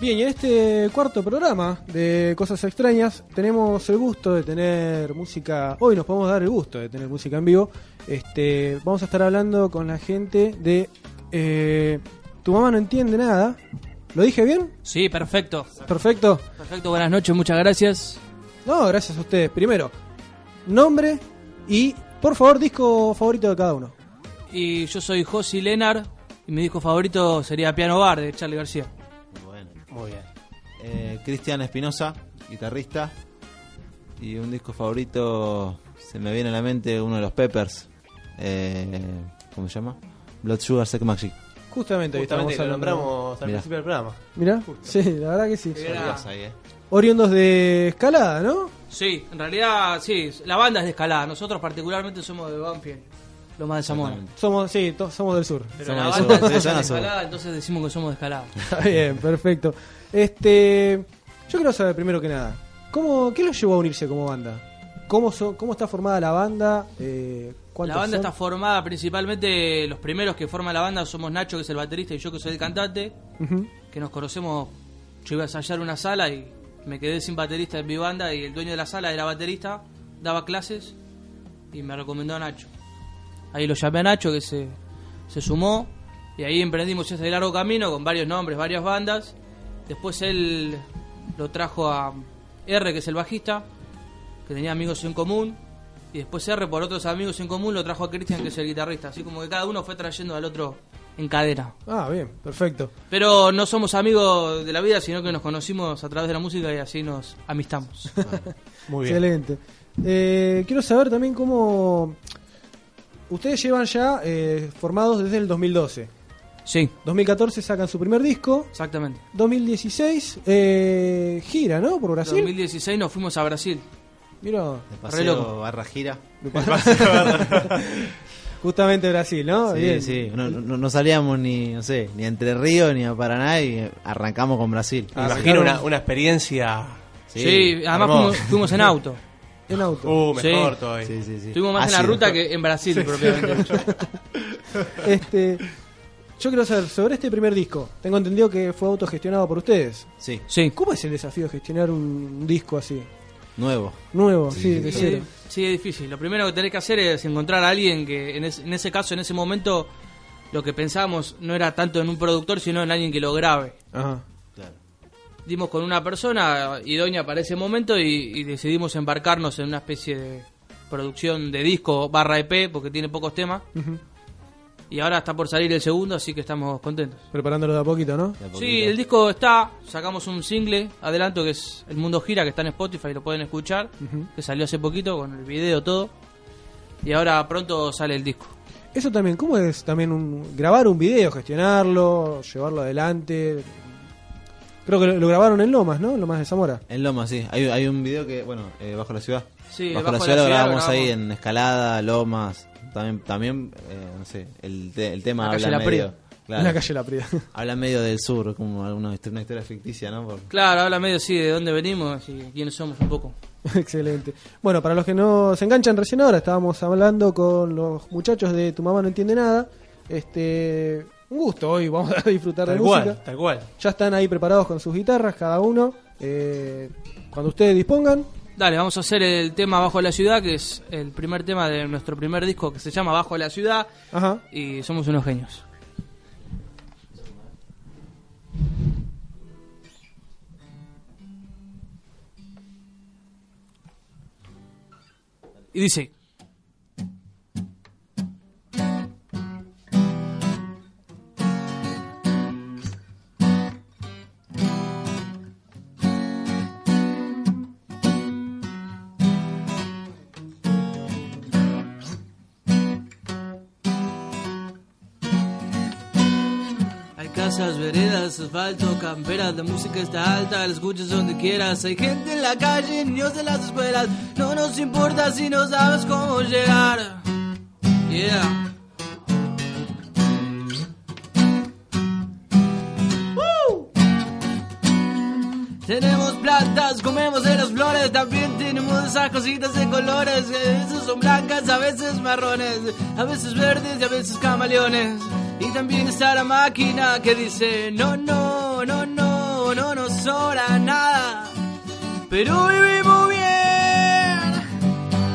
Bien, y en este cuarto programa de Cosas Extrañas tenemos el gusto de tener música, hoy nos podemos dar el gusto de tener música en vivo. Este, vamos a estar hablando con la gente de eh, Tu mamá no entiende nada. ¿Lo dije bien? Sí, perfecto. Perfecto. Perfecto, buenas noches, muchas gracias. No, gracias a ustedes. Primero, nombre y, por favor, disco favorito de cada uno. Y yo soy Josi Lenar y mi disco favorito sería Piano Bar de Charlie García. Muy bien. Eh, Cristian Espinosa, guitarrista. Y un disco favorito, se me viene a la mente uno de los Peppers. Eh, ¿Cómo se llama? Blood Sugar Sex Magic. Justamente, Justamente lo nombramos al Mirá. principio del programa. Mirá, sí, la verdad que sí. Ahí, eh. Oriundos de escalada, ¿no? Sí, en realidad sí, la banda es de escalada. Nosotros particularmente somos de Banfield, lo más de Zamora. Somos, sí, to- somos del sur. Pero Somos la de banda sur, es de sur. escalada, entonces decimos que somos de escalada. Está bien, perfecto. Este, yo quiero saber primero que nada, ¿cómo, ¿qué los llevó a unirse como banda? ¿Cómo, son, cómo está formada la banda? Eh, La ¿cuántos banda son? está formada principalmente, los primeros que forman la banda somos Nacho, que es el baterista, y yo, que soy el cantante, que nos conocemos. Yo iba a ensayar una sala y me quedé sin baterista en mi banda, y el dueño de la sala era baterista, daba clases y me recomendó a Nacho. Ahí lo llamé a Nacho, que se, se sumó, y ahí emprendimos ese largo camino con varios nombres, varias bandas. Después él lo trajo a R, que es el bajista, que tenía amigos en común. Y después R, por otros amigos en común, lo trajo a Cristian, que es el guitarrista. Así como que cada uno fue trayendo al otro en cadena. Ah, bien, perfecto. Pero no somos amigos de la vida, sino que nos conocimos a través de la música y así nos amistamos. Muy bien. Excelente. Eh, quiero saber también cómo... Ustedes llevan ya eh, formados desde el 2012. sí, 2014 sacan su primer disco. exactamente. 2016 eh, gira, ¿no? Por En Brasil. 2016 nos fuimos a Brasil. Mira, paseo loco. barra gira. justamente Brasil, ¿no? Sí, Bien. sí. No, no, no salíamos ni, no sé, ni a Entre Ríos ni a Paraná y arrancamos con Brasil. Ah, imagino una, una experiencia. Sí, además hermoso. fuimos, fuimos en auto. En auto. Uh, mejor Sí. todavía. Sí, sí, sí. Estuvimos más en la Ácido. ruta que en Brasil, propiamente. dicho. Este, yo quiero saber sobre este primer disco. Tengo entendido que fue autogestionado por ustedes. Sí, Sí, ¿Cómo es el desafío de gestionar un disco así? nuevo. Nuevo, sí, Sí, de sí. cero. Sí, sí, es difícil. Lo primero que tenés que hacer es encontrar a alguien que, en, es- en ese caso, en ese momento, lo que pensábamos no era tanto en un productor, sino en alguien que lo grabe. Ajá. Dimos con una persona idónea para ese momento y, y decidimos embarcarnos en una especie de producción de disco barra EP, porque tiene pocos temas. Y ahora está por salir el segundo, así que estamos contentos. Preparándolo de a poquito, ¿no? Sí, el disco está, sacamos un single, adelanto que es El Mundo Gira, que está en Spotify, lo pueden escuchar, que salió hace poquito con el video todo. Y ahora pronto sale el disco. Eso también, ¿cómo es también un, grabar un video, gestionarlo, llevarlo adelante? Creo que lo, lo grabaron en Lomas, ¿no? En Lomas de Zamora. En Loma, sí. Hay, hay un video que, bueno, eh, bajo la ciudad. Sí, bajo, Bajo la la ciudad lo grabamos ahí en Escalada, Lomas. También, también eh, no sé, el, te- el tema La calle habla La medio. Prida. claro, En la calle La Prida. habla medio del sur, como alguna histo- una historia ficticia, ¿no? Por- Claro, habla medio así de dónde venimos y quiénes somos un poco. Excelente. Bueno, para los que no se enganchan recién ahora, estábamos hablando con los muchachos de Tu Mamá No Entiende Nada. Este, un gusto hoy, vamos a disfrutar Tal de cual, música. tal cual. Ya están ahí preparados con sus guitarras, cada uno. Eh, cuando ustedes dispongan, Dale, vamos a hacer el tema Bajo la Ciudad, que es el primer tema de nuestro primer disco que se llama Bajo la Ciudad ajá. y somos unos genios. Y dice... Casas, veredas, asfalto, camperas, la música está alta, la escuchas donde quieras. Hay gente en la calle, niños de las escuelas. No nos importa si no sabes cómo llegar. Yeah. Tenemos plantas, comemos de las flores, también tenemos esas cositas de colores, a veces son blancas, a veces marrones, a veces verdes y a veces camaleones. Y también está la máquina que dice, no, no, no, no, no nos sobra nada, pero vivimos bien.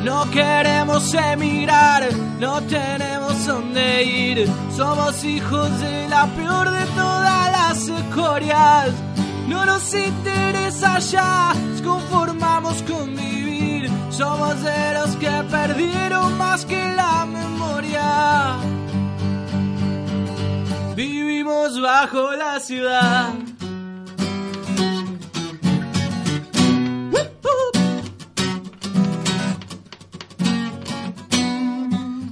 No queremos emigrar, no tenemos dónde ir. Somos hijos de la peor de todas las escorias. No nos interesa ya, nos conformamos con vivir. Somos de los que perdieron más que la memoria. Vivimos bajo la ciudad.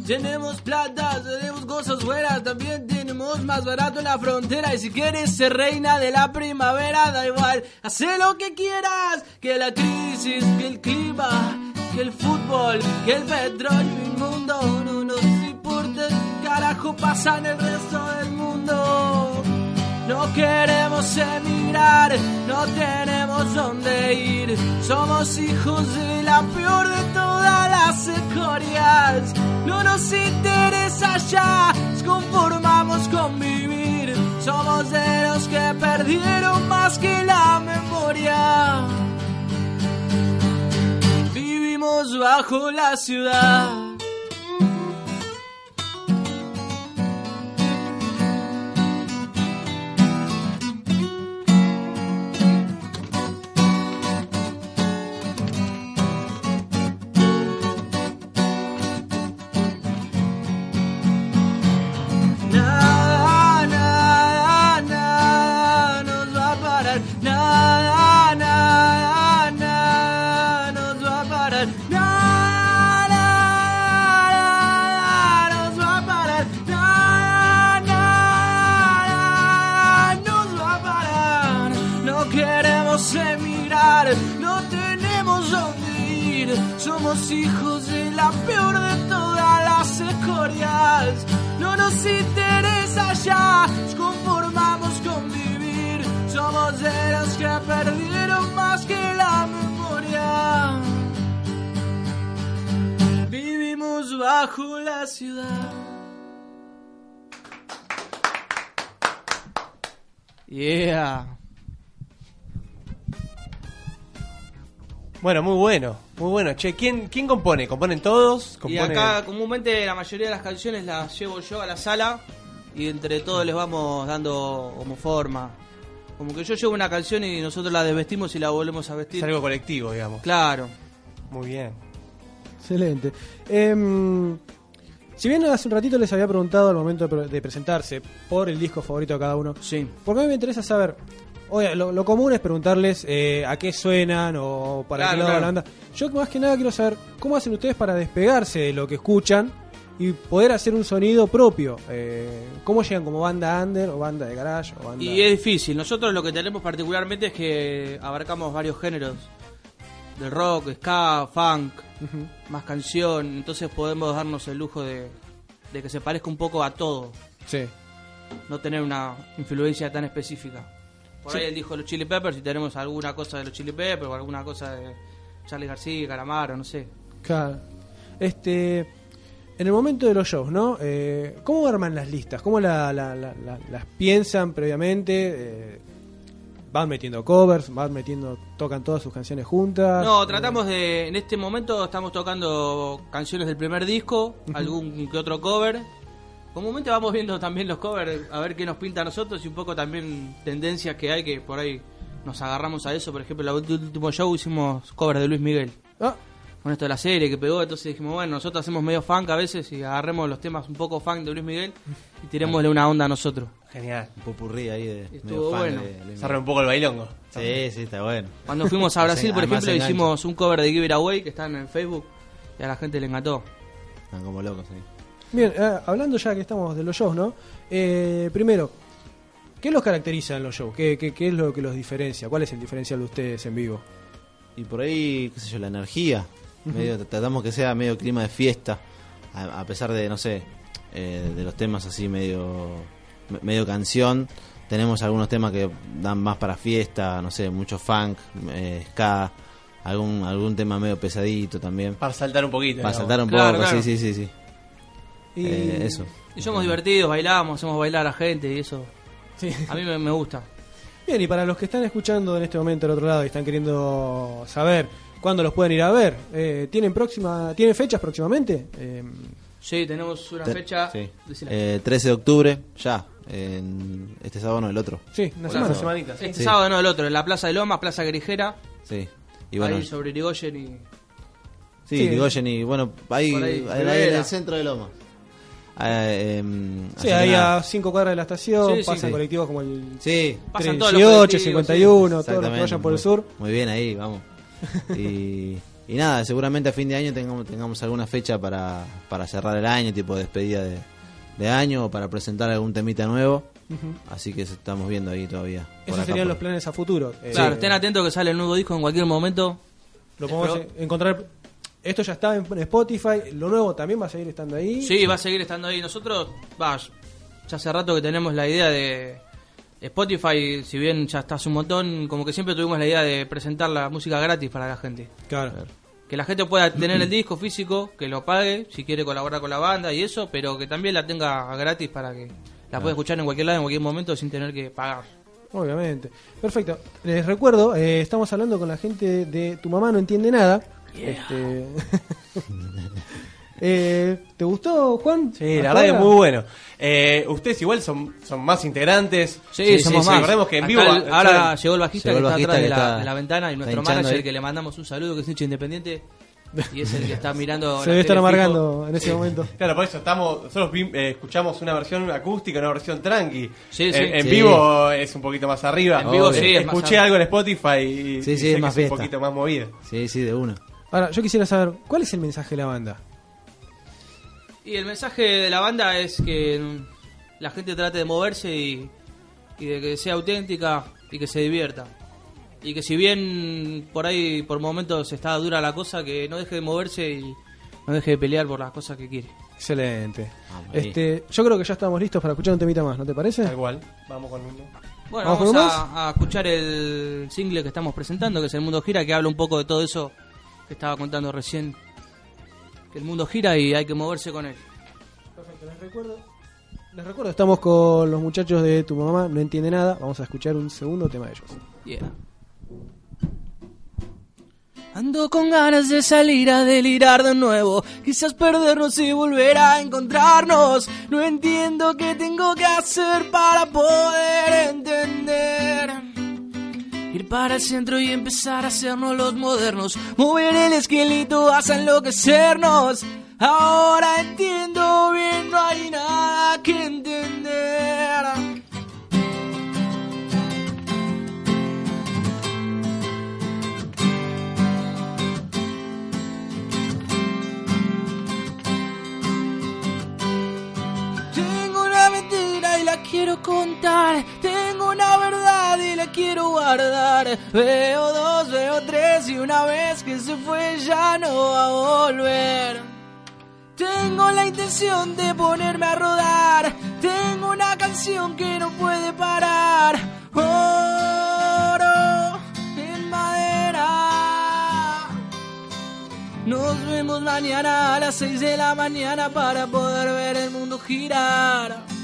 Tenemos plata, tenemos cosas buenas, también tenemos más barato en la frontera. Y si quieres ser reina de la primavera, da igual, hace lo que quieras. Que la crisis, que el clima, que el fútbol, que el petróleo inmundo no. Carajo pasa en el resto del mundo. No queremos emigrar, no tenemos dónde ir. Somos hijos de la peor de todas las escorias. No nos interesa ya, nos conformamos con vivir. Somos de los que perdieron más que la memoria. Vivimos bajo la ciudad. La peor de todas las escorias. No nos interesa ya, nos conformamos con vivir. Somos de los que perdieron más que la memoria. Vivimos bajo la ciudad. Yeah. Bueno, muy bueno, muy bueno. Che, ¿quién, quién compone? ¿Componen todos? Y ¿Componen... acá comúnmente la mayoría de las canciones las llevo yo a la sala y entre todos les vamos dando como forma. Como que yo llevo una canción y nosotros la desvestimos y la volvemos a Es vestir. algo colectivo, digamos. Claro. Muy bien. Excelente. Em, si bien hace un ratito les había preguntado al momento de presentarse por el disco favorito de cada uno, Sí. porque a mí me interesa saber, oye, lo, lo común es preguntarles eh, a qué suenan o para Claro, qué lado va la claro. banda. Yo más que nada quiero saber cómo hacen ustedes para despegarse de lo que escuchan y poder hacer un sonido propio. Eh, ¿Cómo llegan como banda under o banda de garage o banda... Y es difícil. Nosotros lo que tenemos particularmente es que abarcamos varios géneros. Del rock, ska, funk, más canción. Entonces podemos darnos el lujo de, de que se parezca un poco a todo. Sí. No tener una influencia tan específica. Por Sí. ahí él dijo los Chili Peppers y tenemos alguna cosa de los Chili Peppers o alguna cosa de Charlie García, Calamaro, no sé. Claro. Este, en el momento de los shows, ¿no? Eh, ¿Cómo arman las listas? ¿Cómo la- la- la- la- las piensan previamente? Eh, ¿Van metiendo covers? ¿Van metiendo, tocan todas sus canciones juntas? No, tratamos de. En este momento estamos tocando canciones del primer disco, algún que otro cover. Comúnmente vamos viendo también los covers, a ver qué nos pinta a nosotros y un poco también tendencias que hay que por ahí nos agarramos a eso. Por ejemplo, el último show hicimos cover de Luis Miguel. Ah, Con esto de la serie que pegó, entonces dijimos, bueno, nosotros hacemos medio funk a veces y agarremos los temas un poco funk de Luis Miguel y tirémosle una onda a nosotros. Genial. Un popurrí ahí de Estuvo medio fan bueno. de Luis arma un poco el bailongo. Sí, sí, está bueno. Cuando fuimos a Brasil, por ejemplo, hicimos un cover de Give It Away que están en Facebook y a la gente le encantó. Están como locos ahí. Bien, eh, hablando ya que estamos de los shows, ¿no? Eh, primero, ¿qué los caracteriza en los shows? ¿Qué, qué, qué es lo que los diferencia? ¿Cuál es el diferencial de ustedes en vivo? Y por ahí, qué sé yo, la energía. medio, tratamos que sea medio clima de fiesta. A, a pesar de, no sé, eh, de los temas así medio, me- medio canción. Tenemos algunos temas que dan más para fiesta, no sé, mucho funk, eh, ska, algún, algún tema medio pesadito también. Para saltar un poquito. Para digamos. saltar un Claro, poco, claro. sí, sí, sí, sí. Y, Eh, eso. Y somos divertidos, bailamos, hacemos bailar a la gente y eso Sí. a mí me, me gusta. Bien, y para los que están escuchando en este momento al otro lado y están queriendo saber cuándo los pueden ir a ver, eh, ¿tienen próxima, ¿tienen fechas próximamente? Eh, Sí, tenemos una Te- fecha. sí. decila. Eh, 13 de octubre, ya. En este sábado no, el otro. sí, una Una semana. semanita. sí. este sí. sábado no, el otro, en la Plaza de Loma, Plaza Grijera, Sí. Y bueno, ahí sobre Irigoyen y... sí, Sí. Irigoyen y bueno, ahí, ahí, ahí, en el centro de Loma. Em, Sí, ahí nada. a 5 cuadras de la estación, Sí, pasan sí. colectivos como el Sí, Pasan todos los 18, colectivos, 51, todos los que vayan por el sur. Muy bien ahí, vamos. y, y nada, seguramente a fin de año tengamos, tengamos alguna fecha para, para cerrar el año, tipo despedida de, de año o para presentar algún temita nuevo. Así que estamos viendo ahí todavía. Esos acá serían por- los planes a futuro. Eh, Claro, estén atentos que sale el nuevo disco en cualquier momento. Lo podemos Pero- encontrar. Esto ya está en Spotify. Lo nuevo también va a seguir estando ahí. Sí, va a seguir estando ahí. Nosotros, va, ya hace rato que tenemos la idea de Spotify, si bien ya está hace un montón, como que siempre tuvimos la idea de presentar la música gratis para la gente. Claro. Que la gente pueda tener el disco físico, que lo pague, si quiere colaborar con la banda y eso, pero que también la tenga gratis para que la pueda escuchar en cualquier lado, en cualquier momento, sin tener que pagar. Obviamente. Perfecto. Les recuerdo, eh, estamos hablando con la gente de Tu Mamá No Entiende Nada. Este... eh, ¿Te gustó, Juan? Sí, la verdad que es muy bueno. Eh, ustedes igual son, son más integrantes. Sí, Sí, somos sí, más. recordemos que en Acá vivo- el- ahora llegó el bajista Llegó que está atrás de que la, está- de la ventana y nuestro manager ahí. que le mandamos un saludo, que es hincha independiente. Y es el que está mirando. Se debe estar amargando en ese momento. Claro, por eso estamos, nosotros vi- eh, escuchamos una versión acústica, una versión tranqui. Sí, En- sí. En, Sí. vivo es un poquito más arriba. En vivo Obvio. sí, es Escuché algo en Spotify y, Sí, y sí, sé es que más es un poquito más movida. Sí, sí, de uno. Ahora, yo quisiera saber, ¿cuál es el mensaje de la banda? Y el mensaje de la banda es que la gente trate de moverse y, y de que sea auténtica y que se divierta. Y que si bien por ahí por momentos está dura la cosa, que no deje de moverse y no deje de pelear por las cosas que quiere. Excelente. Vamos. Este, yo creo que ya estamos listos para escuchar un temita más, ¿no te parece? Cual. Vamos con uno. Bueno, ¿Vamos vamos, con a, a escuchar el single que estamos presentando, que es El Mundo Gira, que habla un poco de todo eso que estaba contando recién. Que el mundo gira y hay que moverse con él. Perfecto, les recuerdo. Les recuerdo, estamos con los muchachos de Tu Mamá No Entiende Nada. Vamos a escuchar un segundo tema de ellos. Yeah. Ando con ganas de salir a delirar de nuevo, quizás perdernos y volver a encontrarnos. No entiendo qué tengo que hacer para poder entender. Ir para el centro y empezar a hacernos los modernos, mover el esqueleto hasta enloquecernos. Ahora entiendo bien, no hay nada que entender. Tengo una mentira y la quiero contar. Tengo una verdad y la quiero guardar. Veo dos, veo tres y una vez que se fue ya no va a volver. Tengo la intención de ponerme a rodar. Tengo una canción que no puede parar. Oro en madera. Nos vemos mañana a las 6 de la mañana para poder ver el mundo girar.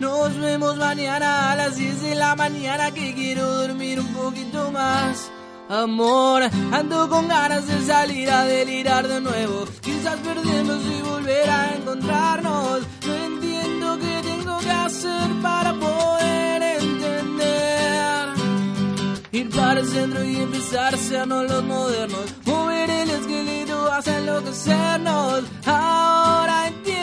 Nos vemos mañana a las 10 de la mañana que quiero dormir un poquito más. Amor, ando con ganas de salir a delirar de nuevo. Quizás perdernos y volver a encontrarnos. No entiendo qué tengo que hacer para poder entender. Ir para el centro y empezar a hacernos los modernos. Mover el esqueleto hasta enloquecernos. Ahora entiendo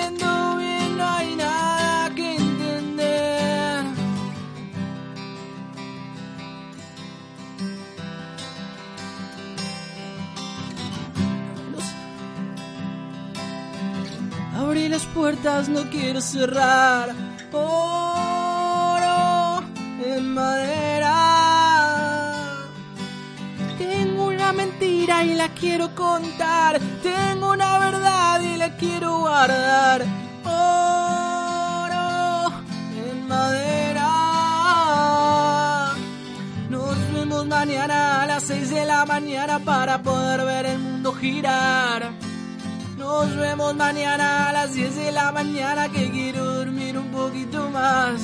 puertas, no quiero cerrar. Oro en madera. Tengo una mentira y la quiero contar. Tengo una verdad y la quiero guardar. Oro en madera. Nos vemos mañana a las 6 de la mañana para poder ver el mundo girar. Nos vemos mañana a las 10 de la mañana que quiero dormir un poquito más.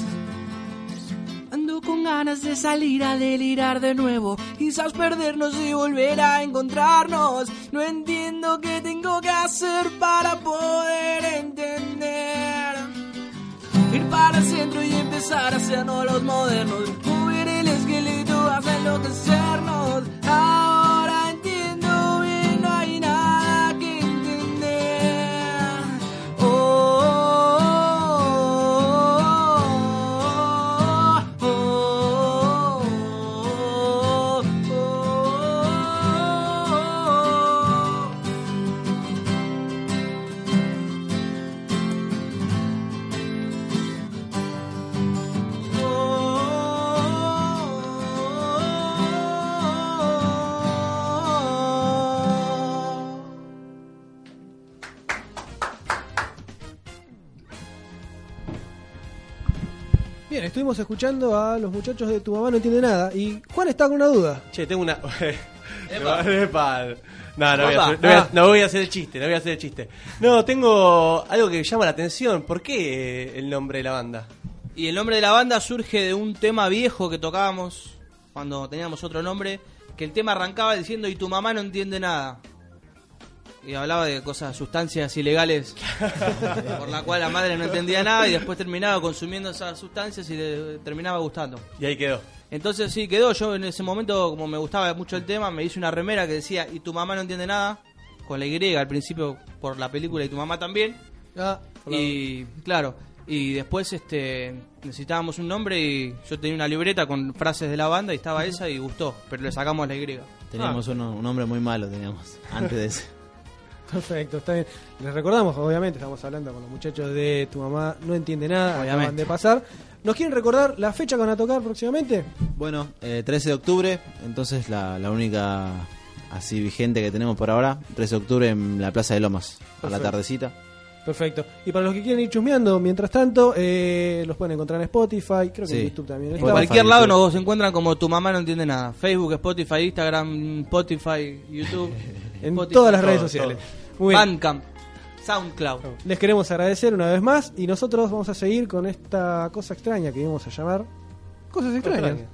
Ando con ganas de salir a delirar de nuevo, quizás perdernos y volver a encontrarnos. No entiendo qué tengo que hacer para poder entender. Ir para el centro y empezar a hacernos los modernos, mover el esqueleto hasta enloquecernos. Ahora Bien, estuvimos escuchando a los muchachos de Tu Mamá No Entiende Nada. Y Juan está con una duda. Che, tengo una. Epa. Epa. No, no voy, a hacer, no, voy a, Ah. no voy a hacer el chiste, no voy a hacer el chiste. No, tengo algo que llama la atención. ¿Por qué el nombre de la banda? Y el nombre de la banda surge de un tema viejo que tocábamos cuando teníamos otro nombre, que el tema arrancaba diciendo y tu mamá no entiende nada. Y hablaba de cosas, sustancias ilegales por la cual la madre no entendía nada y después terminaba consumiendo esas sustancias y le terminaba gustando. Y ahí quedó. Entonces sí, quedó. Yo en ese momento, como me gustaba mucho el tema, me hice una remera que decía y tu mamá no entiende nada, con la Y al principio por la película y tu mamá también. Ah, Y claro, y después este necesitábamos un nombre y yo tenía una libreta con frases de la banda y estaba esa y gustó, pero le sacamos la Y. Teníamos uno- un hombre muy malo, teníamos, antes de ese. Perfecto, está bien. Les recordamos, obviamente, estamos hablando con los muchachos de Tu Mamá No Entiende Nada. Obviamente. Acaban de pasar. ¿Nos quieren recordar la fecha que van a tocar próximamente? Bueno, eh, 13 de octubre, entonces la, la única así vigente que tenemos por ahora, 13 de octubre en la Plaza de Lomas, a la Perfecto. tardecita. Perfecto. Y para los que quieren ir chusmeando, mientras tanto, eh, los pueden encontrar en Spotify, creo que Sí. en YouTube también. Está. En cualquier lado nos encuentran como tu mamá no entiende nada. Facebook, Spotify, Instagram, Spotify, YouTube. en Spotify, todas las todo, redes sociales. Muy bien. Bandcamp, Soundcloud. Les queremos agradecer una vez más y nosotros vamos a seguir con esta cosa extraña que íbamos a llamar Cosas extrañas. Extrañas.